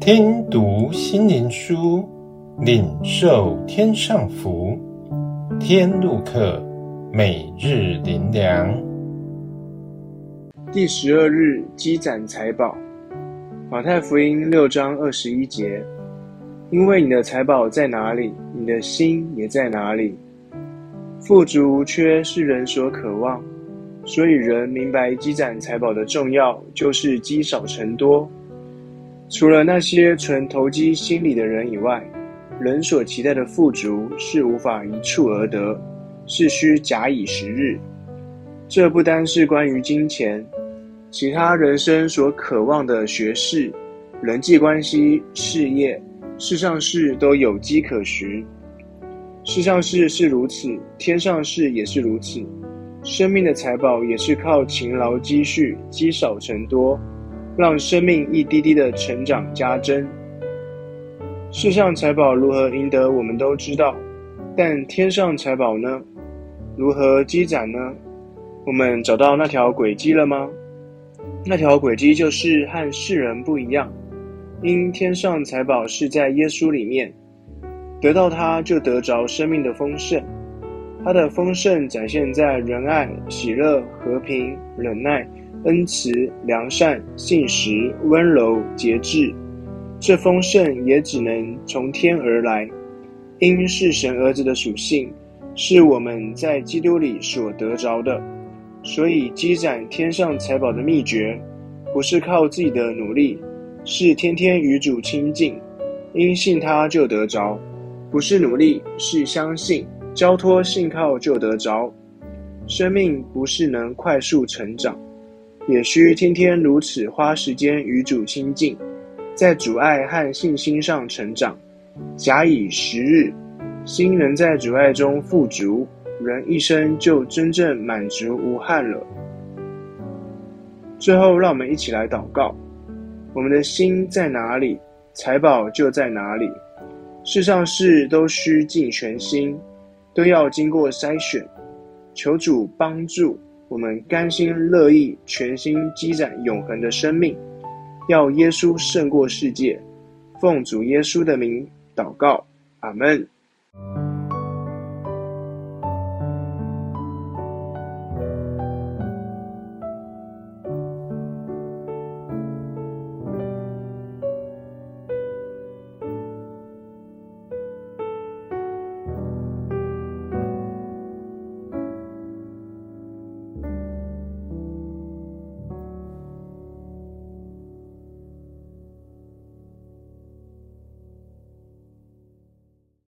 听读心灵书，领受天上福。天路客，每日灵粮。第十二日，积攒财宝。马太福音六章二十一节：因为你的财宝在哪里，你的心也在哪里。富足无缺是人所渴望，所以人明白积攒财宝的重要，就是积少成多。除了那些纯投机心理的人以外，人所期待的富足是无法一蹴而得，是需假以时日。这不单是关于金钱，其他人生所渴望的学识、人际关系、事业、世上事都有迹可循。世上事是如此，天上事也是如此。生命的财宝也是靠勤劳积蓄，积少成多。让生命一滴滴的成长加增。世上财宝如何赢得，我们都知道，但天上财宝呢？如何积攒呢？我们找到那条轨迹了吗？那条轨迹就是和世人不一样，因天上财宝是在耶稣里面，得到它就得着生命的丰盛。它的丰盛展现在仁爱、喜乐、和平、忍耐。恩慈、良善、信实、温柔、节制，这丰盛也只能从天而来，因是神儿子的属性，是我们在基督里所得着的。所以积攒天上财宝的秘诀，不是靠自己的努力，是天天与主亲近，因信他就得着；不是努力，是相信，交托信靠就得着。生命不是能快速成长。也需天天如此花时间与主亲近，在主爱和信心上成长，假以时日，心能在主爱中富足，人一生就真正满足无憾了。最后，让我们一起来祷告：我们的心在哪里，财宝就在哪里。世上事都需尽全心，都要经过筛选，求主帮助。我们甘心乐意，全心积攒永恒的生命，要耶稣胜过世界。奉主耶稣的名祷告，阿门。